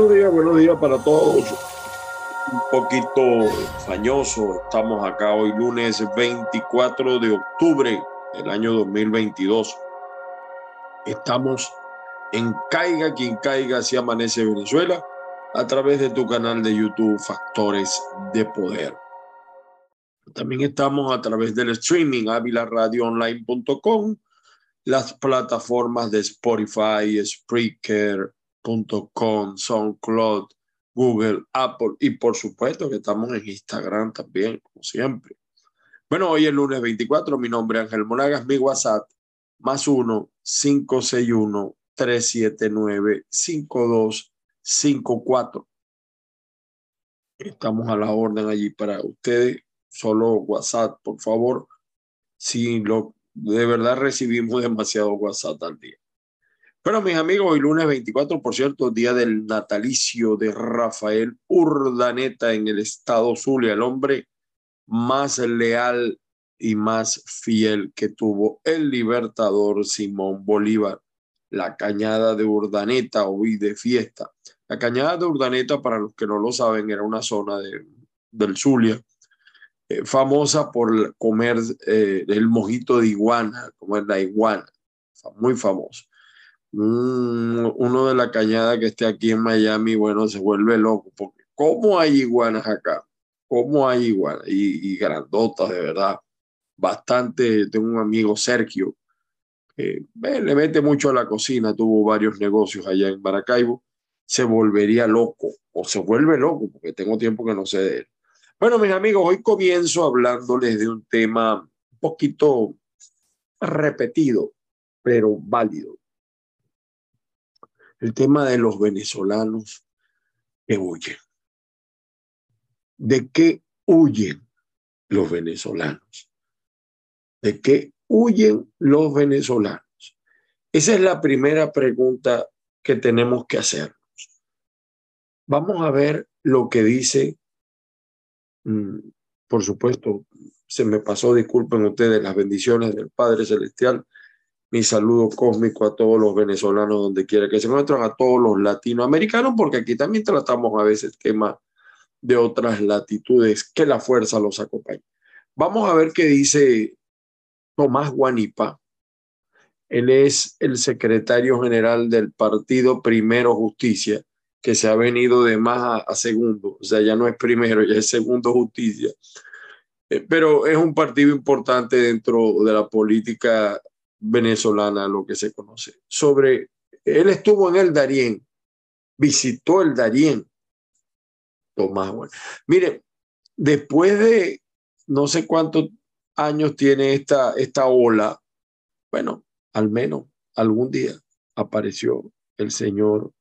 Buenos días, buenos días para todos. Un poquito fañoso. Estamos acá hoy lunes 24 de octubre del año 2022. Estamos en Caiga quien caiga si amanece Venezuela a través de tu canal de YouTube Factores de Poder. También estamos a través del streaming avilaradioonline.com, las plataformas de Spotify, Spreaker, .com, SoundCloud, Google, Apple y por supuesto que estamos en Instagram también, como siempre. Bueno, hoy es lunes 24, mi nombre es Ángel Monagas, mi WhatsApp más 1 561 379 5254. Estamos a la orden allí para ustedes, solo WhatsApp, por favor. Si lo de verdad recibimos demasiado WhatsApp al día. Bueno, mis amigos, hoy lunes 24, por cierto, día del natalicio de Rafael Urdaneta en el estado Zulia, el hombre más leal y más fiel que tuvo el libertador Simón Bolívar. La cañada de Urdaneta, hoy de fiesta. La cañada de Urdaneta, para los que no lo saben, era una zona de, del Zulia, eh, famosa por comer eh, el mojito de iguana, como es la iguana, muy famoso uno de la cañada que esté aquí en Miami, bueno, se vuelve loco, porque ¿cómo hay iguanas acá? ¿Cómo hay iguanas? Y, grandotas, de verdad. Bastante, tengo un amigo, Sergio, que le mete mucho a la cocina, tuvo varios negocios allá en Maracaibo, se volvería loco, o se vuelve loco, porque tengo tiempo que no sé de él. Bueno, mis amigos, hoy comienzo hablándoles de un tema un poquito repetido, pero válido el tema de los venezolanos que huyen. ¿De qué huyen los venezolanos? ¿De qué huyen los venezolanos? Esa es la primera pregunta que tenemos que hacernos. Vamos a ver lo que dice, mm, por supuesto, se me pasó, disculpen ustedes, las bendiciones del Padre Celestial mi saludo cósmico a todos los venezolanos donde quiera que se encuentren, a todos los latinoamericanos, porque aquí también tratamos a veces temas de otras latitudes, que la fuerza los acompañe. Vamos a ver qué dice Tomás Guanipa. Él es el secretario general del partido Primero Justicia, que se ha venido de más a, a segundo, o sea, ya no es primero, ya es segundo justicia. Eh, pero es un partido importante dentro de la política venezolana, lo que se conoce. Sobre, él estuvo en el Darién, visitó el Darién. Tomás, bueno. Mire, después de no sé cuántos años tiene esta, esta ola, bueno, al menos algún día apareció el señor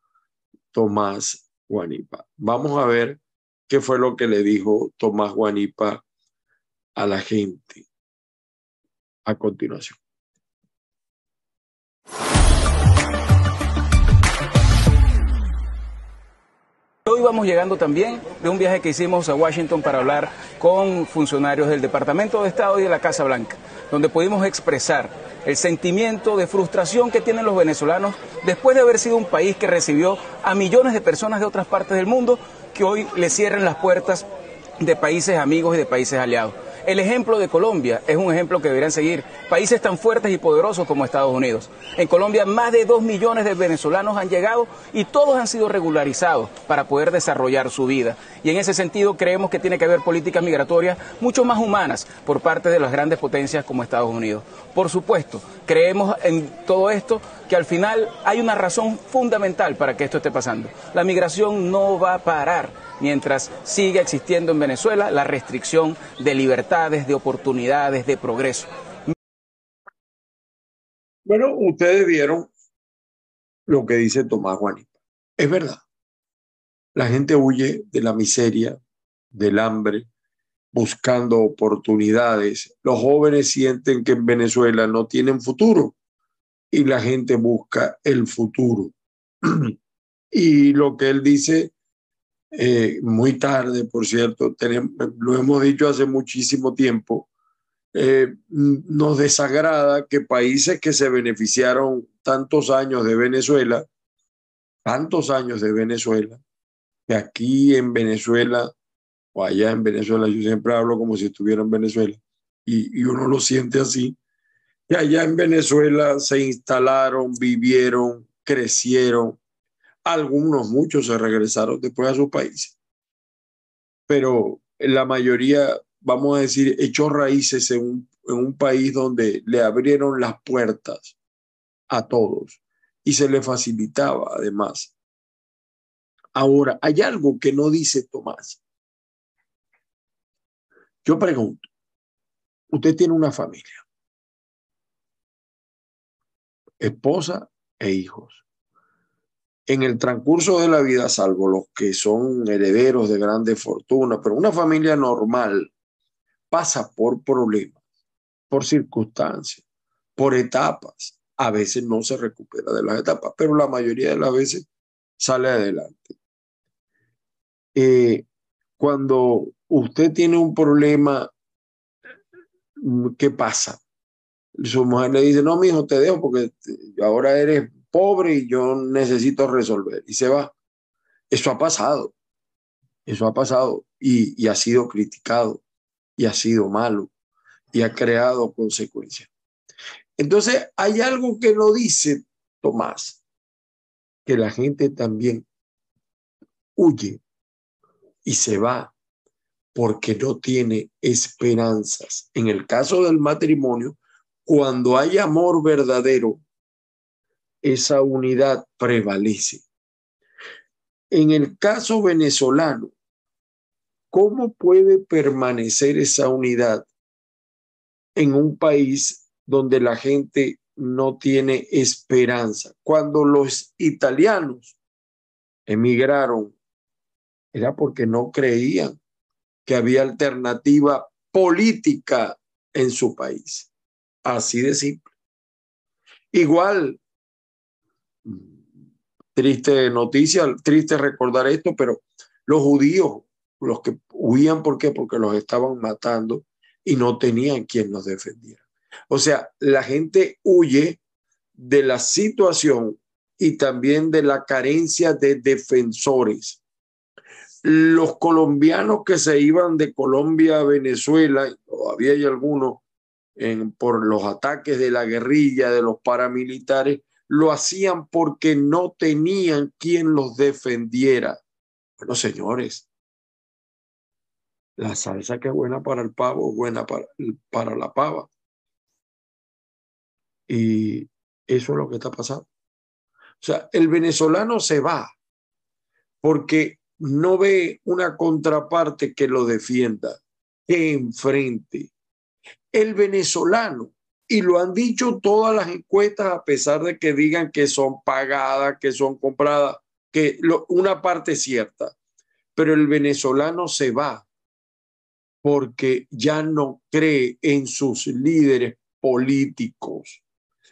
Tomás Guanipa. Vamos a ver qué fue lo que le dijo Tomás Guanipa a la gente a continuación. Hoy vamos llegando también de un viaje que hicimos a Washington para hablar con funcionarios del Departamento de Estado y de la Casa Blanca, donde pudimos expresar el sentimiento de frustración que tienen los venezolanos después de haber sido un país que recibió a millones de personas de otras partes del mundo que hoy le cierren las puertas de países amigos y de países aliados. El ejemplo de Colombia es un ejemplo que deberían seguir países tan fuertes y poderosos como Estados Unidos. En Colombia más de dos millones de venezolanos han llegado y todos han sido regularizados para poder desarrollar su vida. Y en ese sentido creemos que tiene que haber políticas migratorias mucho más humanas por parte de las grandes potencias como Estados Unidos. Por supuesto, creemos en todo esto que al final hay una razón fundamental para que esto esté pasando. La migración no va a parar mientras siga existiendo en Venezuela la restricción de libertades, de oportunidades, de progreso. Bueno, ustedes vieron lo que dice Tomás Juanita. Es verdad. La gente huye de la miseria, del hambre, buscando oportunidades. Los jóvenes sienten que en Venezuela no tienen futuro y la gente busca el futuro. y lo que él dice eh, muy tarde, por cierto, tenemos, lo hemos dicho hace muchísimo tiempo, eh, nos desagrada que países que se beneficiaron tantos años de Venezuela tantos años de Venezuela, que aquí en Venezuela o allá en Venezuela, yo siempre hablo como si estuviera en Venezuela, y, y uno lo siente así, que allá en Venezuela se instalaron, vivieron, crecieron, algunos, muchos se regresaron después a sus países, pero la mayoría, vamos a decir, echó raíces en un, en un país donde le abrieron las puertas a todos y se le facilitaba además. Ahora, hay algo que no dice Tomás. Yo pregunto, usted tiene una familia, esposa e hijos. En el transcurso de la vida, salvo los que son herederos de grandes fortunas, pero una familia normal pasa por problemas, por circunstancias, por etapas a veces no se recupera de las etapas, pero la mayoría de las veces sale adelante. Eh, cuando usted tiene un problema, ¿qué pasa? Su mujer le dice, no, mi hijo, te dejo porque ahora eres pobre y yo necesito resolver. Y se va. Eso ha pasado. Eso ha pasado y, ha sido criticado y ha sido malo y ha creado consecuencias. Entonces, hay algo que no dice Tomás, que la gente también huye y se va porque no tiene esperanzas. En el caso del matrimonio, cuando hay amor verdadero, esa unidad prevalece. En el caso venezolano, ¿cómo puede permanecer esa unidad en un país donde la gente no tiene esperanza. Cuando los italianos emigraron, era porque no creían que había alternativa política en su país. Así de simple. Igual, triste noticia, triste recordar esto, pero los judíos, los que huían, ¿por qué? Porque los estaban matando y no tenían quien los defendiera. O sea, la gente huye de la situación y también de la carencia de defensores. Los colombianos que se iban de Colombia a Venezuela, todavía hay algunos por los ataques de la guerrilla, de los paramilitares, lo hacían porque no tenían quien los defendiera. Bueno, señores, la salsa que es buena para el pavo, buena para, para la pava. Y eso es lo que está pasando. O sea, el venezolano se va porque no ve una contraparte que lo defienda, que enfrente. El venezolano, y lo han dicho todas las encuestas, a pesar de que digan que son pagadas, que son compradas, que una parte cierta, pero el venezolano se va porque ya no cree en sus líderes políticos.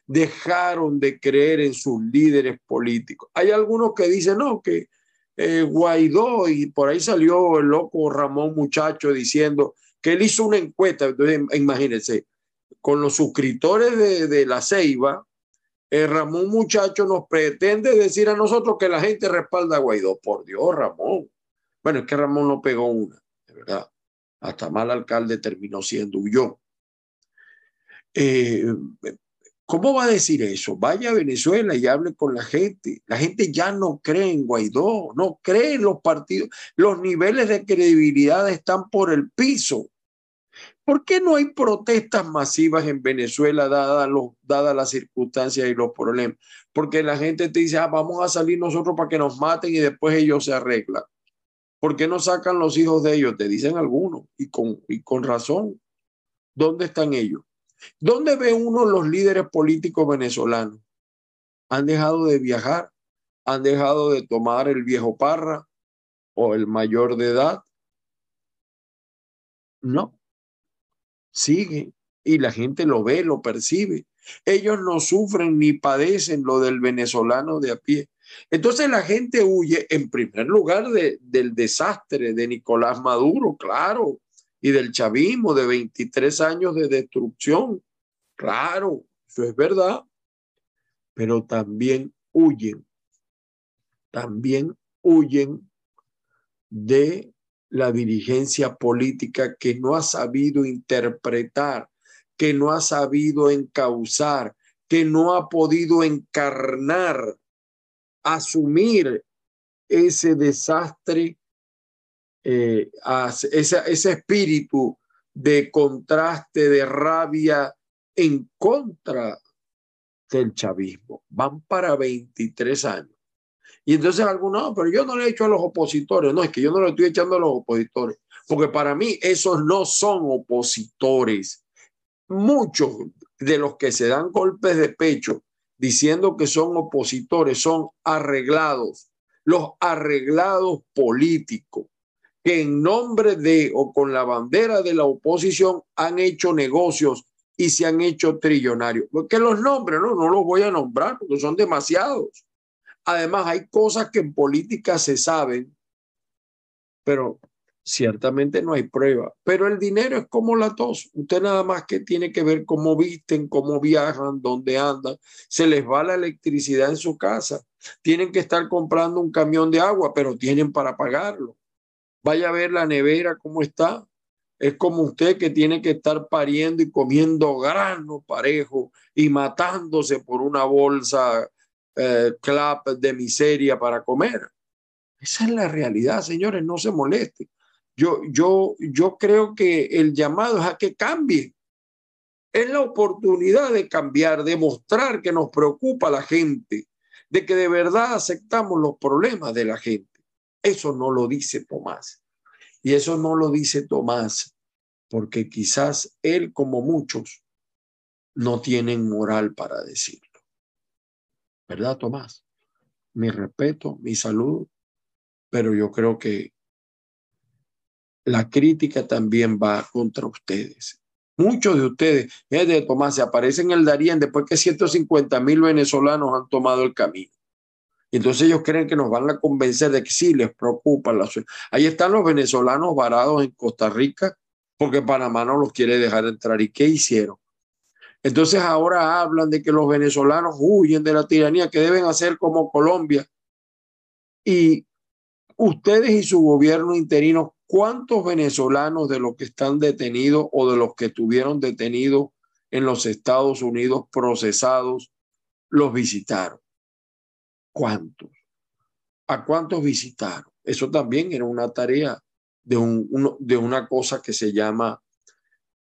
Dejaron de creer en sus líderes políticos. Hay algunos que dicen, no, que eh, Guaidó, y por ahí salió el loco Ramón Muchacho diciendo él hizo una encuesta, entonces imagínense, con los suscriptores de, la Ceiba, eh, Ramón Muchacho nos pretende decir a nosotros que la gente respalda a Guaidó. Por Dios, Ramón. Bueno, es que Ramón no pegó una, de verdad. Hasta mal alcalde terminó siendo huyó. Eh, ¿Cómo va a decir eso? Vaya a Venezuela y hable con la gente. La gente ya no cree en Guaidó, no cree en los partidos. Los niveles de credibilidad están por el piso. ¿Por qué no hay protestas masivas en Venezuela dadas dada las circunstancias y los problemas? Porque la gente te dice, ah, vamos a salir nosotros para que nos maten y después ellos se arreglan. ¿Por qué no sacan los hijos de ellos? Te dicen algunos y con, y con razón. ¿Dónde están ellos? ¿Dónde ve uno los líderes políticos venezolanos? Han dejado de viajar, han dejado de tomar el viejo parra o el mayor de edad. No, sigue y la gente lo ve, lo percibe. Ellos no sufren ni padecen lo del venezolano de a pie. Entonces la gente huye en primer lugar del desastre de Nicolás Maduro, claro, y del chavismo de 23 años de destrucción. Claro, eso es verdad, pero también huyen, también huyen de la dirigencia política que no ha sabido interpretar, que no ha sabido encauzar, que no ha podido encarnar, asumir ese desastre, eh, ese espíritu de contraste, de rabia en contra del chavismo. Van para 23 años. Y entonces algunos, no, pero yo no le he hecho a los opositores. No, es que yo no le estoy echando a los opositores, porque para mí esos no son opositores. Muchos de los que se dan golpes de pecho diciendo que son opositores son arreglados, los arreglados políticos que en nombre de o con la bandera de la oposición han hecho negocios y se han hecho trillonarios. Porque los nombres, no, no los voy a nombrar porque son demasiados. Además, hay cosas que en política se saben, pero ciertamente no hay prueba. Pero el dinero es como la tos. Usted nada más que tiene que ver cómo visten, cómo viajan, dónde andan. Se les va la electricidad en su casa. Tienen que estar comprando un camión de agua, pero tienen para pagarlo. Vaya a ver la nevera cómo está. Es como usted que tiene que estar pariendo y comiendo grano parejo y matándose por una bolsa eh, clap de miseria para comer. Esa es la realidad, señores, no se moleste. Yo, yo, yo creo que el llamado es a que cambie. Es la oportunidad de cambiar, de mostrar que nos preocupa la gente, de que de verdad aceptamos los problemas de la gente. Eso no lo dice Tomás. Y eso no lo dice Tomás porque quizás él, como muchos, no tienen moral para decirlo. ¿Verdad, Tomás? Mi respeto, mi salud, pero yo creo que la crítica también va contra ustedes. Muchos de ustedes, de Tomás, se aparecen en el Darién después que 150 mil venezolanos han tomado el camino. Entonces ellos creen que nos van a convencer de que sí les preocupa la Ahí están los venezolanos varados en Costa Rica porque Panamá no los quiere dejar entrar. ¿Y qué hicieron? Entonces ahora hablan de que los venezolanos huyen de la tiranía, que deben hacer como Colombia. Y ustedes y su gobierno interino, ¿cuántos venezolanos de los que están detenidos o de los que tuvieron detenidos en los Estados Unidos procesados los visitaron? ¿Cuántos? ¿A cuántos visitaron? Eso también era una tarea de, de una cosa que se llama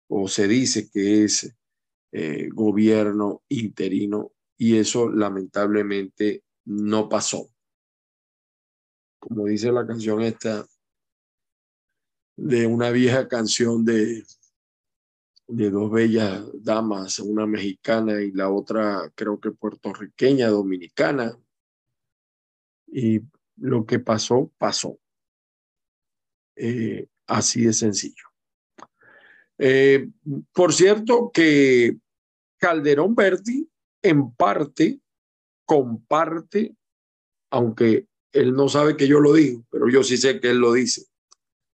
o se dice que es eh, gobierno interino y eso lamentablemente no pasó. Como dice la canción esta de una vieja canción de, de dos bellas damas, una mexicana y la otra creo que puertorriqueña, dominicana. Y lo que pasó, pasó. Eh, así de sencillo. Eh, por cierto que Calderón Berti en parte comparte, aunque él no sabe que yo lo digo, pero yo sí sé que él lo dice.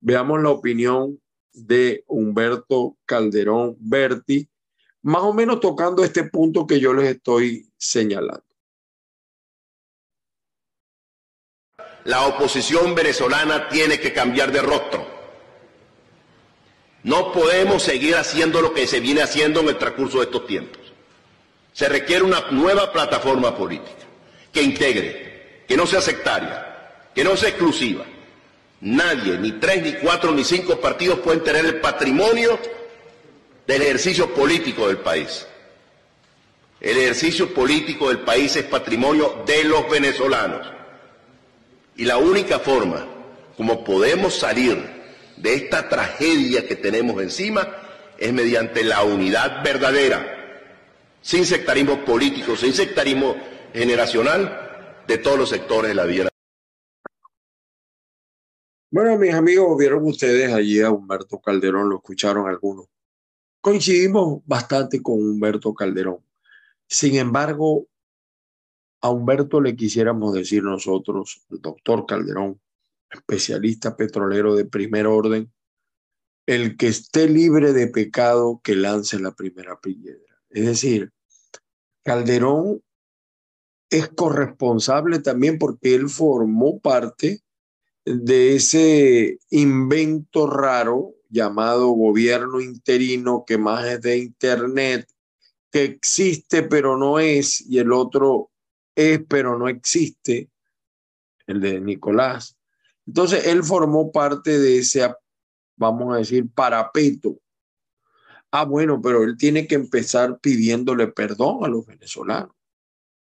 Veamos la opinión de Humberto Calderón Berti, más o menos tocando este punto que yo les estoy señalando. La oposición venezolana tiene que cambiar de rostro. No podemos seguir haciendo lo que se viene haciendo en el transcurso de estos tiempos. Se requiere una nueva plataforma política que integre, que no sea sectaria, que no sea exclusiva. Nadie, ni tres, ni cuatro, ni cinco partidos pueden tener el patrimonio del ejercicio político del país. El ejercicio político del país es patrimonio de los venezolanos. Y la única forma como podemos salir de esta tragedia que tenemos encima es mediante la unidad verdadera, sin sectarismo político, sin sectarismo generacional de todos los sectores de la vida. Bueno, mis amigos, vieron ustedes allí a Humberto Calderón, lo escucharon algunos. Coincidimos bastante con Humberto Calderón. Sin embargo, a Humberto le quisiéramos decir nosotros, doctor Calderón, especialista petrolero de primer orden, el que esté libre de pecado que lance la primera piedra. Es decir, Calderón es corresponsable también porque él formó parte de ese invento raro llamado gobierno interino, que más es de Internet, que existe pero no es, y el otro es pero no existe, el de Nicolás. Entonces, él formó parte de ese, vamos a decir, parapeto. Ah, bueno, pero él tiene que empezar pidiéndole perdón a los venezolanos,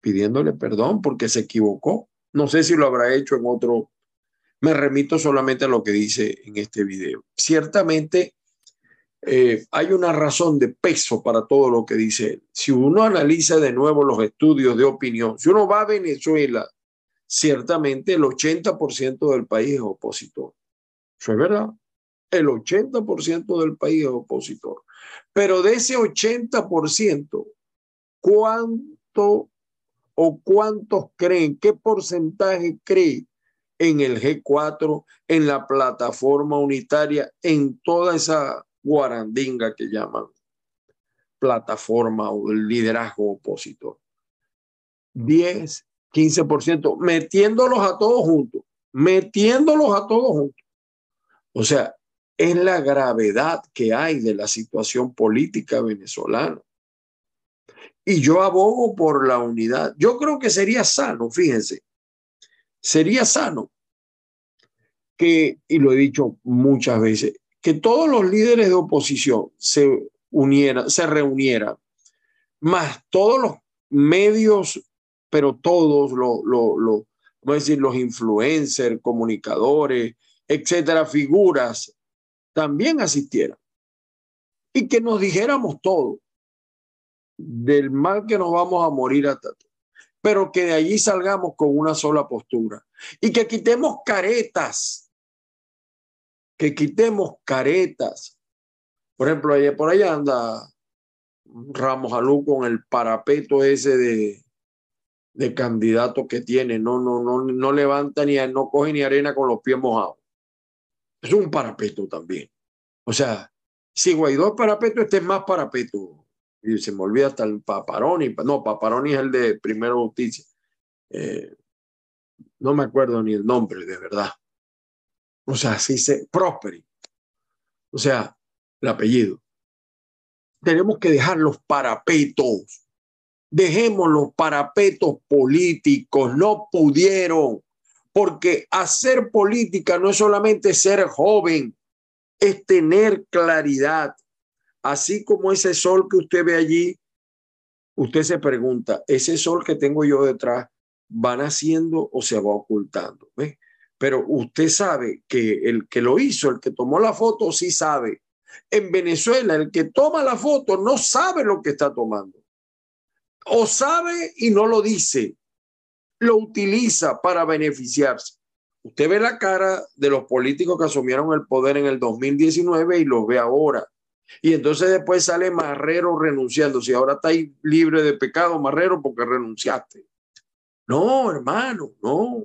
pidiéndole perdón porque se equivocó. No sé si lo habrá hecho en otro me remito solamente a lo que dice en este video. Ciertamente eh, hay una razón de peso para todo lo que dice él. Si uno analiza de nuevo los estudios de opinión, si uno va a Venezuela, ciertamente el 80% del país es opositor. Eso es verdad. El 80% del país es opositor. Pero de ese 80%, ¿cuánto o cuántos creen, qué porcentaje cree en el G4, en la plataforma unitaria, en toda esa guarandinga que llaman plataforma o liderazgo opositor. 10, 15%, metiéndolos a todos juntos, metiéndolos a todos juntos. O sea, es la gravedad que hay de la situación política venezolana. Y yo abogo por la unidad. Yo creo que sería sano, fíjense, sería sano que, y lo he dicho muchas veces, que todos los líderes de oposición se unieran, se reunieran, más todos los medios, pero todos los, los, decir, los influencers, comunicadores, etcétera, figuras, también asistieran. Y que nos dijéramos todo del mal que nos vamos a morir hasta pero que de allí salgamos con una sola postura y que quitemos caretas, que quitemos caretas. Por ejemplo, por allá anda Ramos Alú con el parapeto ese de, de candidato que tiene, no, no, no, no levanta ni, no coge ni arena con los pies mojados. Es un parapeto también. O sea, si Guaidó es parapeto, este es más parapeto y se me olvida hasta el Paparoni, no, Paparoni es el de Primero Justicia. Eh, no me acuerdo ni el nombre, de verdad. O sea, así se, Prosperi. O sea, el apellido. Tenemos que dejar los parapetos. Dejemos los parapetos políticos. No pudieron. Porque hacer política no es solamente ser joven, es tener claridad, así como ese sol que usted ve allí, usted se pregunta, ¿ese sol que tengo yo detrás va naciendo o se va ocultando? Pero usted sabe que el que lo hizo, el que tomó la foto, sí sabe. En Venezuela, el que toma la foto no sabe lo que está tomando. O sabe y no lo dice. Lo utiliza para beneficiarse. Usted ve la cara de los políticos que asumieron el poder en el 2019 y los ve ahora. Y entonces después sale Marrero renunciando. Si ahora estáis libre de pecado, Marrero, porque renunciaste. No, hermano, no.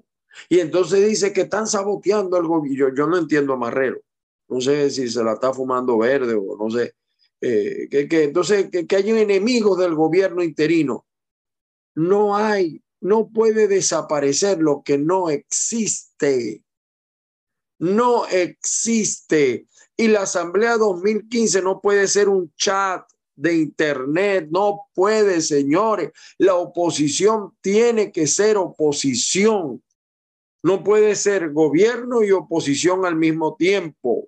Y entonces dice que están saboteando el gobierno. Yo, no entiendo a Marrero. No sé si se la está fumando verde o no sé. Eh, que, entonces, que, que hay enemigos del gobierno interino. No hay, no puede desaparecer lo que no existe. No existe. Y la Asamblea 2015 no puede ser un chat de Internet, no puede, señores. La oposición tiene que ser oposición. No puede ser gobierno y oposición al mismo tiempo.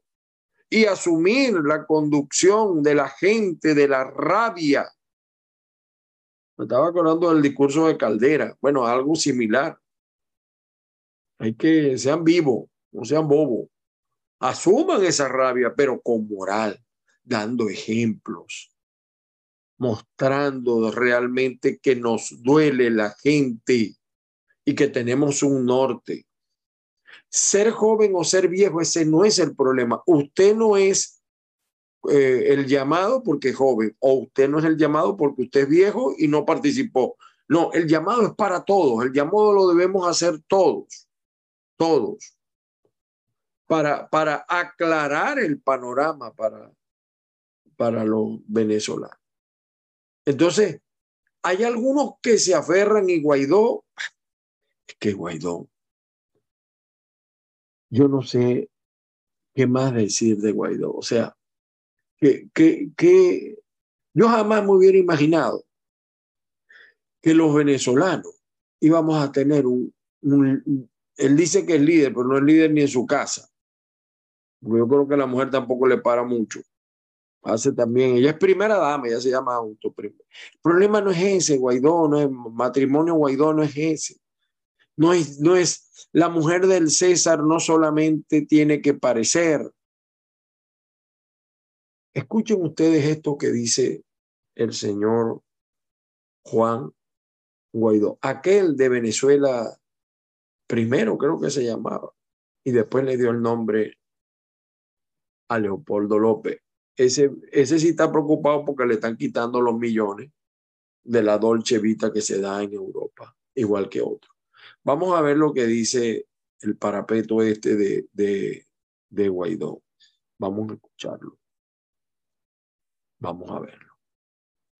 Y asumir la conducción de la gente, de la rabia. Me estaba acordando del discurso de Caldera. Bueno, algo similar. Hay que sean vivos, no sean bobos asuman esa rabia, pero con moral, dando ejemplos, mostrando realmente que nos duele la gente y que tenemos un norte. Ser joven o ser viejo, ese no es el problema. Usted no es eh, el llamado porque es joven, o usted no es el llamado porque usted es viejo y no participó. No, el llamado es para todos, el llamado lo debemos hacer todos, todos para, para aclarar el panorama para, para los venezolanos. Entonces, hay algunos que se aferran y Guaidó, es que Guaidó, yo no sé qué más decir de Guaidó. O sea, que, que, que yo jamás me hubiera imaginado que los venezolanos íbamos a tener un, él dice que es líder, pero no es líder ni en su casa. Yo creo que la mujer tampoco le para mucho. Hace también, ella es primera dama, ella se llama auto. El problema no es ese, Guaidó, no es matrimonio Guaidó, no es ese. No es, no es, la mujer del César no solamente tiene que parecer. Escuchen ustedes esto que dice el señor Juan Guaidó, aquel de Venezuela primero creo que se llamaba, y después le dio el nombre a Leopoldo López. Ese, ese sí está preocupado porque le están quitando los millones de la Dolce Vita que se da en Europa, igual que otros. Vamos a ver lo que dice el parapeto este de, de, de Guaidó. Vamos a escucharlo. Vamos a verlo.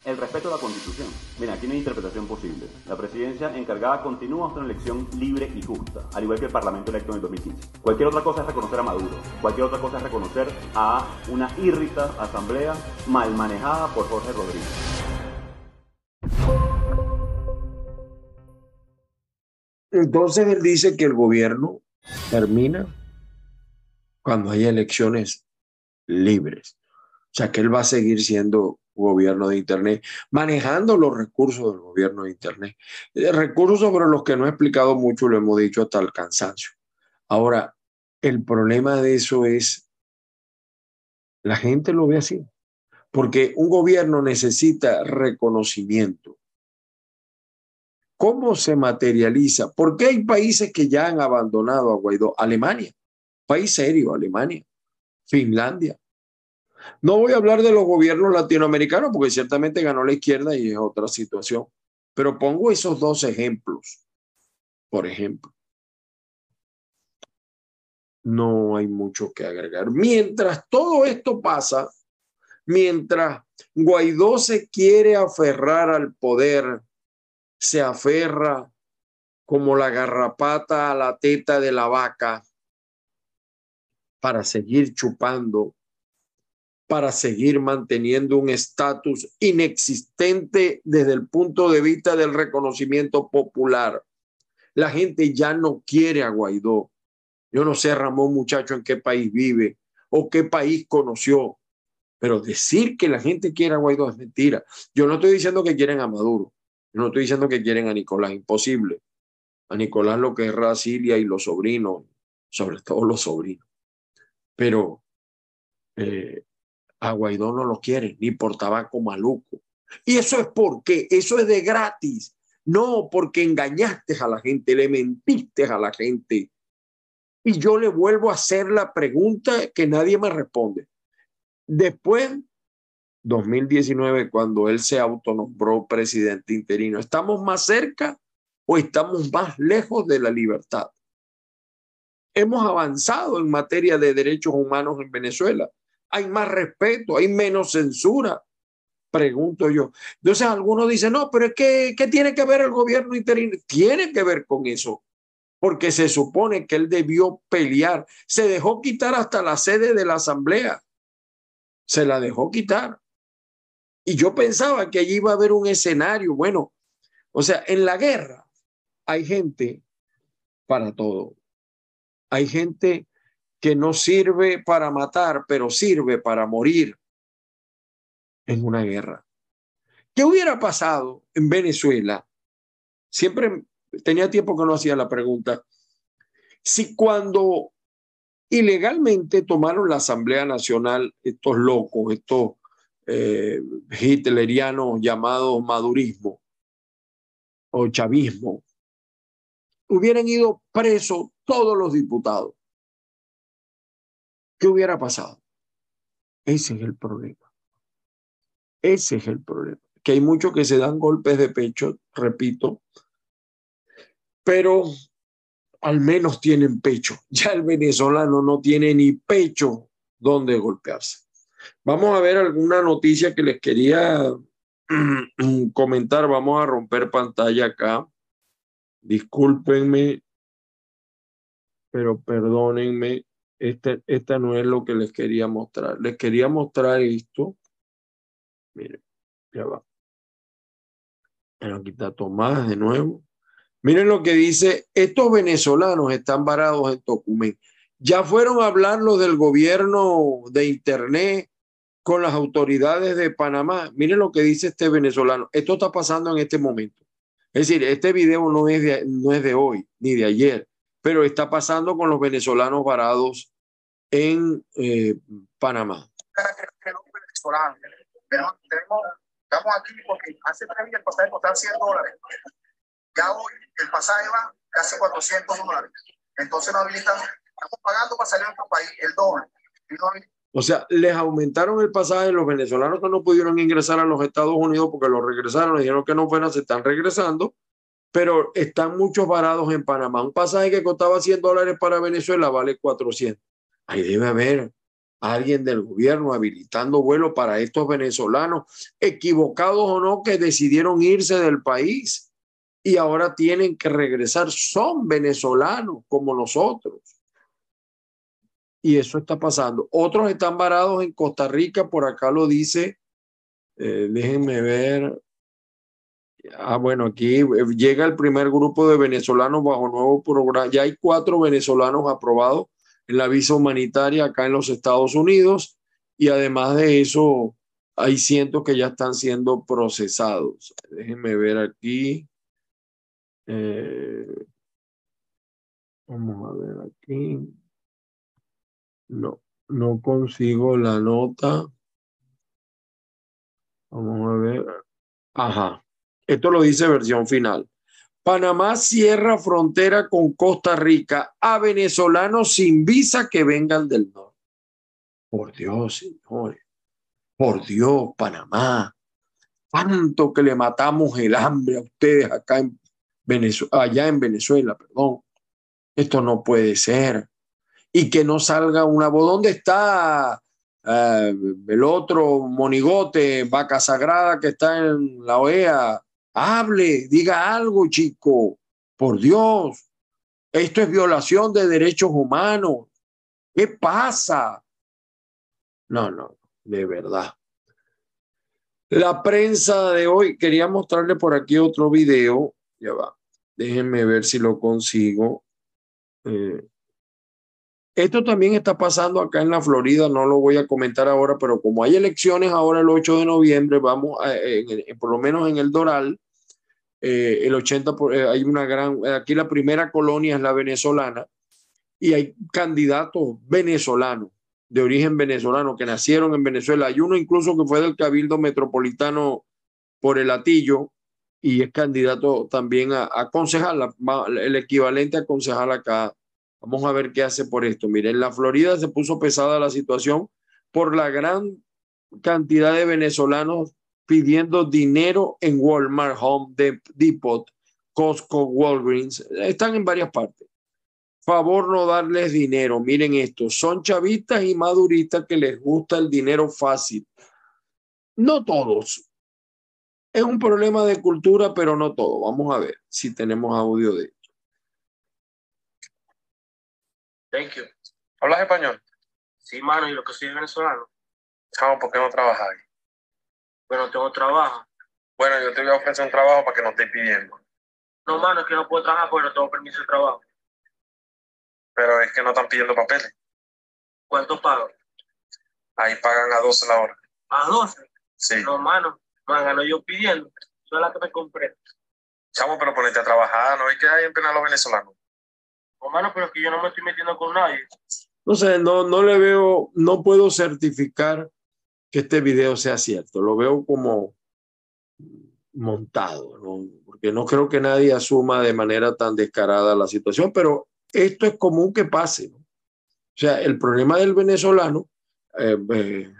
El respeto a la Constitución. Mira, aquí no hay interpretación posible. La presidencia encargada continúa hasta una elección libre y justa, al igual que el Parlamento electo en el 2015. Cualquier otra cosa es reconocer a Maduro. Cualquier otra cosa es reconocer a una írrita asamblea mal manejada por Jorge Rodríguez. Entonces él dice que el gobierno termina cuando hay elecciones libres. O sea, que él va a seguir siendo gobierno de Internet, manejando los recursos del gobierno de Internet. Eh, recursos sobre los que no he explicado mucho, lo hemos dicho hasta el cansancio. Ahora, el problema de eso es, la gente lo ve así, porque un gobierno necesita reconocimiento. ¿Cómo se materializa? ¿Por qué hay países que ya han abandonado a Guaidó? Alemania, país serio, Alemania, Finlandia, no voy a hablar de los gobiernos latinoamericanos porque ciertamente ganó la izquierda y es otra situación, pero pongo esos dos ejemplos. Por ejemplo, no hay mucho que agregar. Mientras todo esto pasa, mientras Guaidó se quiere aferrar al poder, se aferra como la garrapata a la teta de la vaca para seguir chupando para seguir manteniendo un estatus inexistente desde el punto de vista del reconocimiento popular. La gente ya no quiere a Guaidó. Yo no sé, Ramón, muchacho, en qué país vive o qué país conoció, pero decir que la gente quiere a Guaidó es mentira. Yo no estoy diciendo que quieren a Maduro, no estoy diciendo que quieren a Nicolás, imposible. A Nicolás lo que es Rasilia y los sobrinos, sobre todo los sobrinos. Pero eh, a Guaidó no lo quieren, ni por tabaco maluco. Y eso es porque, eso es de gratis. No porque engañaste a la gente, le mentiste a la gente. Y yo le vuelvo a hacer la pregunta que nadie me responde. Después, 2019, cuando él se autonombró presidente interino, ¿estamos más cerca o estamos más lejos de la libertad? Hemos avanzado en materia de derechos humanos en Venezuela hay más respeto, hay menos censura, pregunto yo. Entonces algunos dicen, no, pero es que, ¿qué tiene que ver el gobierno interino? Tiene que ver con eso, porque se supone que él debió pelear. Se dejó quitar hasta la sede de la asamblea. Se la dejó quitar. Y yo pensaba que allí iba a haber un escenario, bueno, o sea, en la guerra hay gente para todo. Hay gente que no sirve para matar, pero sirve para morir en una guerra. ¿Qué hubiera pasado en Venezuela? Siempre tenía tiempo que no hacía la pregunta. Si cuando ilegalmente tomaron la Asamblea Nacional estos locos, estos eh, hitlerianos llamados madurismo o chavismo, hubieran ido presos todos los diputados. ¿Qué hubiera pasado? Ese es el problema. Ese es el problema. Que hay muchos que se dan golpes de pecho, repito, pero al menos tienen pecho. Ya el venezolano no tiene ni pecho donde golpearse. Vamos a ver alguna noticia que les quería comentar, vamos a romper pantalla acá. Discúlpenme, pero perdónenme, este, esta no es lo que les quería mostrar. Les quería mostrar esto. Miren, ya va. Aquí está Tomás de nuevo. Miren lo que dice, estos venezolanos están varados en Tocumen. Ya fueron a hablar los del gobierno de Internet con las autoridades de Panamá. Miren lo que dice este venezolano. Esto está pasando en este momento. Es decir, este video no es de, no es de hoy ni de ayer, pero está pasando con los venezolanos varados en eh, Panamá. estamos aquí porque hace tres días el pasaje costaba 100 dólares. Ya hoy el pasaje va casi 400 dólares. Entonces no habilitan, estamos pagando para salir a otro país el doble. o sea, les aumentaron el pasaje los venezolanos que no pudieron ingresar a los Estados Unidos porque los regresaron, dijeron que no fueran, se están regresando, pero están muchos varados en Panamá. Un pasaje que costaba 100 dólares para Venezuela vale 400. Ahí debe haber alguien del gobierno habilitando vuelos para estos venezolanos, equivocados o no, que decidieron irse del país y ahora tienen que regresar. Son venezolanos como nosotros. Y eso está pasando. Otros están varados en Costa Rica, por acá lo dice, eh, déjenme ver. Ah, bueno, aquí llega el primer grupo de venezolanos bajo nuevo programa. Ya hay cuatro venezolanos aprobados en la visa humanitaria acá en los Estados Unidos y además de eso hay cientos que ya están siendo procesados. Déjenme ver aquí. Eh, vamos a ver aquí. No, no consigo la nota. Vamos a ver. Ajá. Esto lo dice versión final. Panamá cierra frontera con Costa Rica a venezolanos sin visa que vengan del norte. Por Dios, señores. Por Dios, Panamá. Tanto que le matamos el hambre a ustedes acá en Venezuela, allá en Venezuela, perdón. Esto no puede ser. Y que no salga una voz. ¿Dónde está eh, el otro monigote, vaca sagrada que está en la OEA? Hable, diga algo, chico. Por Dios. Esto es violación de derechos humanos. ¿Qué pasa? No, no, de verdad. La prensa de hoy, quería mostrarle por aquí otro video. Ya va. Déjenme ver si lo consigo. Eh, esto también está pasando acá en la Florida, no lo voy a comentar ahora, pero como hay elecciones ahora el 8 de noviembre, vamos, a, por lo menos en el Doral, eh, el 80, eh, hay una gran, aquí la primera colonia es la venezolana y hay candidatos venezolanos, de origen venezolano, que nacieron en Venezuela. Hay uno incluso que fue del Cabildo Metropolitano por el Atillo y es candidato también a concejal, el equivalente a concejal acá. Vamos a ver qué hace por esto. Miren, en la Florida se puso pesada la situación por la gran cantidad de venezolanos pidiendo dinero en Walmart, Home Depot, Costco, Walgreens. Están en varias partes. Favor no darles dinero. Miren esto. Son chavistas y maduristas que les gusta el dinero fácil. No todos. Es un problema de cultura, pero no todo. Vamos a ver si tenemos audio de esto. Thank you. ¿Hablas español? Sí, mano, y lo que soy venezolano. ¿Sabes ¿por qué no trabajas bueno, tengo trabajo. Bueno, yo te voy a ofrecer un trabajo para que no estés pidiendo. No, mano, es que no puedo trabajar porque no tengo permiso de trabajo. Pero es que no están pidiendo papeles. ¿Cuánto pago? Ahí pagan a 12 la hora. ¿A 12? Sí. No, mano, me ganó yo pidiendo. Yo la que me compré. Chamo, pero ponete a trabajar, ¿no? ¿Y que hay en pena a los venezolanos? Pero es que yo no me estoy metiendo con nadie. No sé, no, no le veo, no puedo certificar que este video sea cierto. Lo veo como montado, ¿no? porque no creo que nadie asuma de manera tan descarada la situación, pero esto es común que pase. O sea, el problema del venezolano, eh, eh,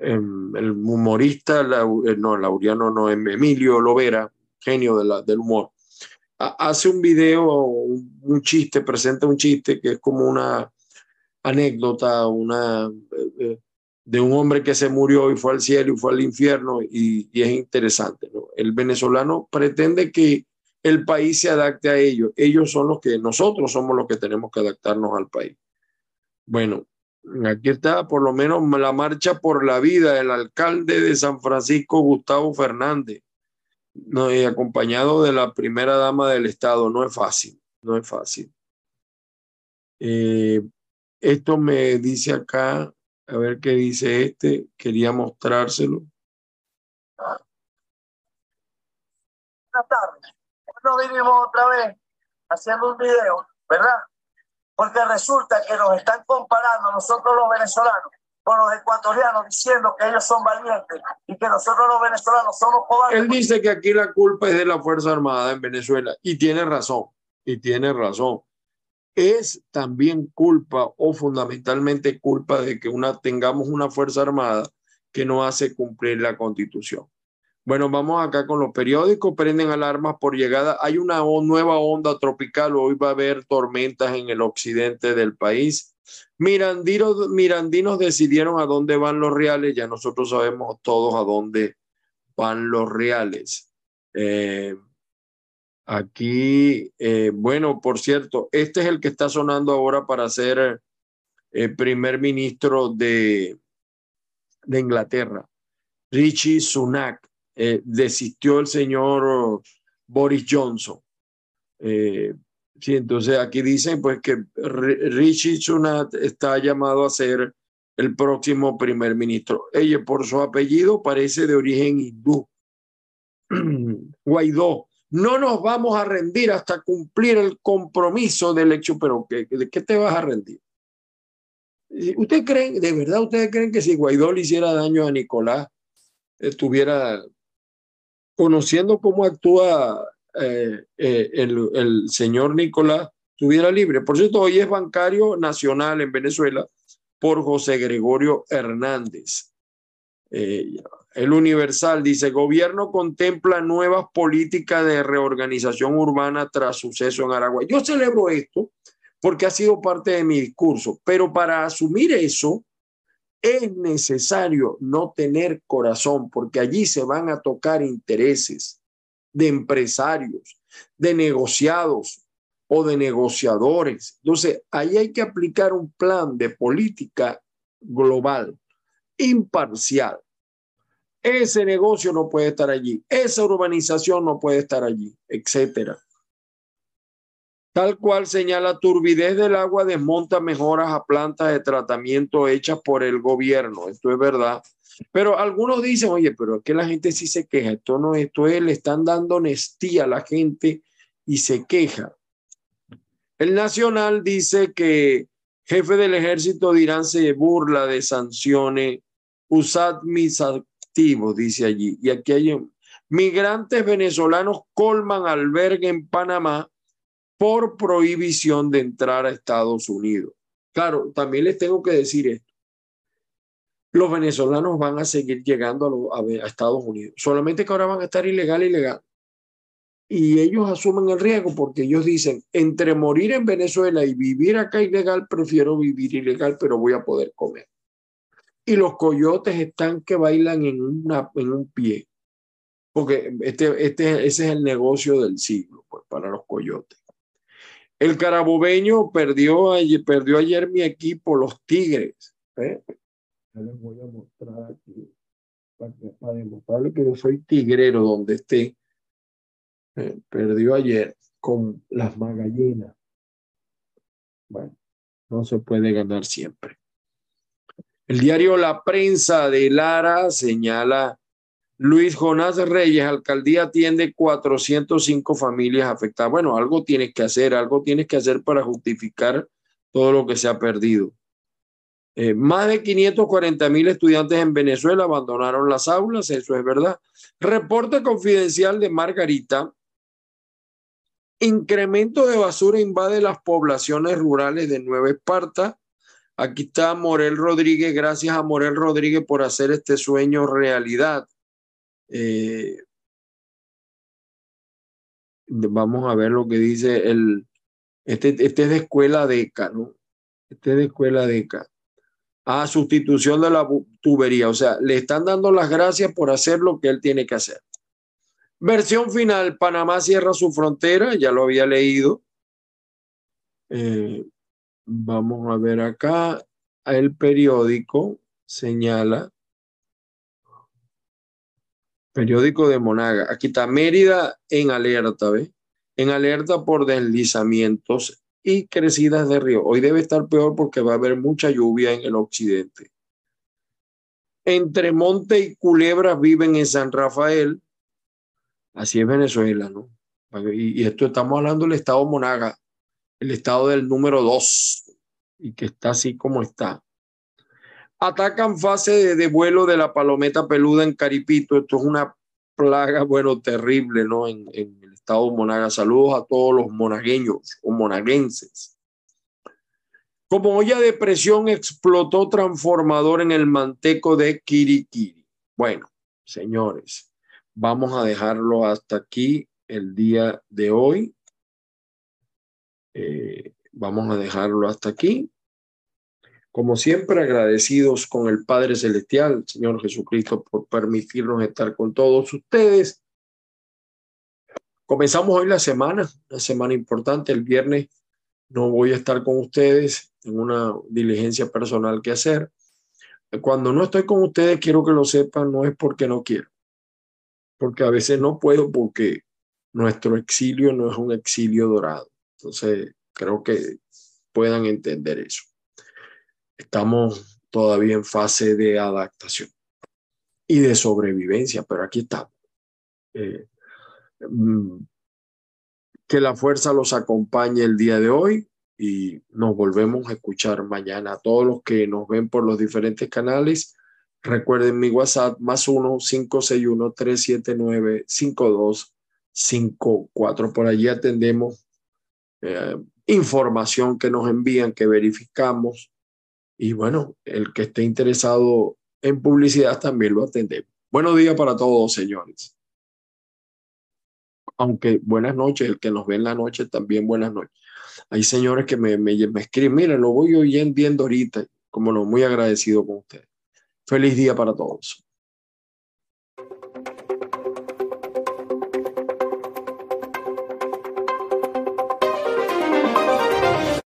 em, el humorista, eh, no, Laureano, no, em, Emilio Lovera, genio de la, del humor, hace un video, un, chiste, presenta un chiste que es como una anécdota, una de un hombre que se murió y fue al cielo y fue al infierno y, es interesante. El venezolano pretende que el país se adapte a ellos. Ellos son los que, nosotros somos los que tenemos que adaptarnos al país. Bueno, aquí está por lo menos la marcha por la vida del alcalde de San Francisco, Gustavo Fernández, no, y acompañado de la primera dama del Estado. No es fácil, no es fácil. Eh, esto me dice acá, a ver qué dice este, quería mostrárselo. Buenas tardes. Nos vinimos otra vez haciendo un video, ¿verdad? Porque resulta que nos están comparando nosotros los venezolanos con los ecuatorianos diciendo que ellos son valientes y que nosotros los venezolanos somos cobardes. Él dice que aquí la culpa es de la Fuerza Armada en Venezuela y tiene razón, y tiene razón es también culpa o fundamentalmente culpa de que una, tengamos una Fuerza Armada que no hace cumplir la constitución. Bueno, vamos acá con los periódicos, prenden alarmas por llegada. Hay una nueva onda tropical, hoy va a haber tormentas en el occidente del país. Mirandinos, decidieron a dónde van los reales, ya nosotros sabemos todos a dónde van los reales. Eh, Aquí, eh, bueno, por cierto, este es el que está sonando ahora para ser eh, primer ministro de, de Inglaterra. Richie Sunak. Eh, desistió el señor Boris Johnson. Sí, entonces aquí dicen pues que Richie Sunak está llamado a ser el próximo primer ministro. Ella por su apellido parece de origen hindú. Guaidó no nos vamos a rendir hasta cumplir el compromiso del hecho, pero ¿de qué te vas a rendir? ¿Ustedes creen, de verdad, ustedes creen que si Guaidó le hiciera daño a Nicolás, estuviera conociendo cómo actúa eh, eh, el, señor Nicolás, estuviera libre? Por cierto, hoy es bancario nacional en Venezuela por José Gregorio Hernández. Eh, el Universal dice, gobierno contempla nuevas políticas de reorganización urbana tras suceso en Aragua. Yo celebro esto porque ha sido parte de mi discurso, pero para asumir eso es necesario no tener corazón, porque allí se van a tocar intereses de empresarios, de negociados o de negociadores. Entonces, ahí hay que aplicar un plan de política global, imparcial ese negocio no puede estar allí, esa urbanización no puede estar allí, etcétera. Tal cual señala turbidez del agua desmonta mejoras a plantas de tratamiento hechas por el gobierno. Esto es verdad. Pero algunos dicen, oye, pero es que la gente sí se queja. Esto no, esto es, le están dando honestía a la gente y se queja. El Nacional dice que jefe del ejército de Irán se burla de sanciones. Usad mis dice allí. Y aquí hay migrantes venezolanos colman albergue en Panamá por prohibición de entrar a Estados Unidos. Claro, también les tengo que decir esto. Los venezolanos van a seguir llegando a, Estados Unidos, solamente que ahora van a estar ilegal, ilegal. Y ellos asumen el riesgo porque ellos dicen, entre morir en Venezuela y vivir acá ilegal, prefiero vivir ilegal, pero voy a poder comer y los coyotes están que bailan en, una, en un pie. Porque este, este, ese es el negocio del siglo, pues, para los coyotes. El carabobeño perdió ayer, perdió ayer mi equipo, los Tigres. ¿eh? Ya les voy a mostrar aquí, para, para demostrarle que yo soy tigrero donde esté. ¿eh? Perdió ayer con las magallinas. Bueno, no se puede ganar siempre. El diario La Prensa de Lara señala, Luis Jonás Reyes, alcaldía atiende 405 familias afectadas. Bueno, algo tienes que hacer, algo tienes que hacer para justificar todo lo que se ha perdido. Eh, más de 540 mil estudiantes en Venezuela abandonaron las aulas, eso es verdad. Reporte confidencial de Margarita. Incremento de basura invade las poblaciones rurales de Nueva Esparta Aquí está Morel Rodríguez, gracias a Morel Rodríguez por hacer este sueño realidad. Eh, vamos a ver lo que dice el, este, este es de escuela DECA, ¿no? Este es de escuela DECA. a sustitución de la tubería. O sea, le están dando las gracias por hacer lo que él tiene que hacer. Versión final, Panamá cierra su frontera, ya lo había leído. Eh, vamos a ver acá, el periódico señala, periódico de Monaga, aquí está Mérida en alerta, ¿ve? En alerta por deslizamientos y crecidas de río. Hoy debe estar peor porque va a haber mucha lluvia en el occidente. Entre Monte y Culebra viven en San Rafael. Así es Venezuela, ¿no? Y, esto estamos hablando del estado Monaga, el estado del número dos, y que está así como está. Atacan fase de, vuelo de la palometa peluda en Caripito. Esto es una plaga, bueno, terrible, ¿no? En, en Estado Monaga. Saludos a todos los monagueños o monaguenses. Como olla de presión explotó transformador en el manteco de Kirikiri. Bueno, señores, vamos a dejarlo hasta aquí el día de hoy. Eh, vamos a dejarlo hasta aquí. Como siempre, agradecidos con el Padre Celestial, Señor Jesucristo, por permitirnos estar con todos ustedes Comenzamos hoy la semana, una semana importante. El viernes no voy a estar con ustedes, en una diligencia personal que hacer. Cuando no estoy con ustedes, quiero que lo sepan, no es porque no quiero, porque a veces no puedo porque nuestro exilio no es un exilio dorado. Entonces, creo que puedan entender eso. Estamos todavía en fase de adaptación y de sobrevivencia, pero aquí estamos. Eh, Mm, que la fuerza los acompañe el día de hoy y nos volvemos a escuchar mañana. A todos los que nos ven por los diferentes canales, recuerden mi WhatsApp más 1-561-379-5254. Por allí atendemos eh, información que nos envían, que verificamos. Y bueno, el que esté interesado en publicidad también lo atendemos. Buenos días para todos, señores aunque buenas noches, el que nos ve en la noche también buenas noches. Hay señores que me, me, me escriben, miren, lo voy oyendo ahorita, como no, muy agradecido con ustedes. Feliz día para todos.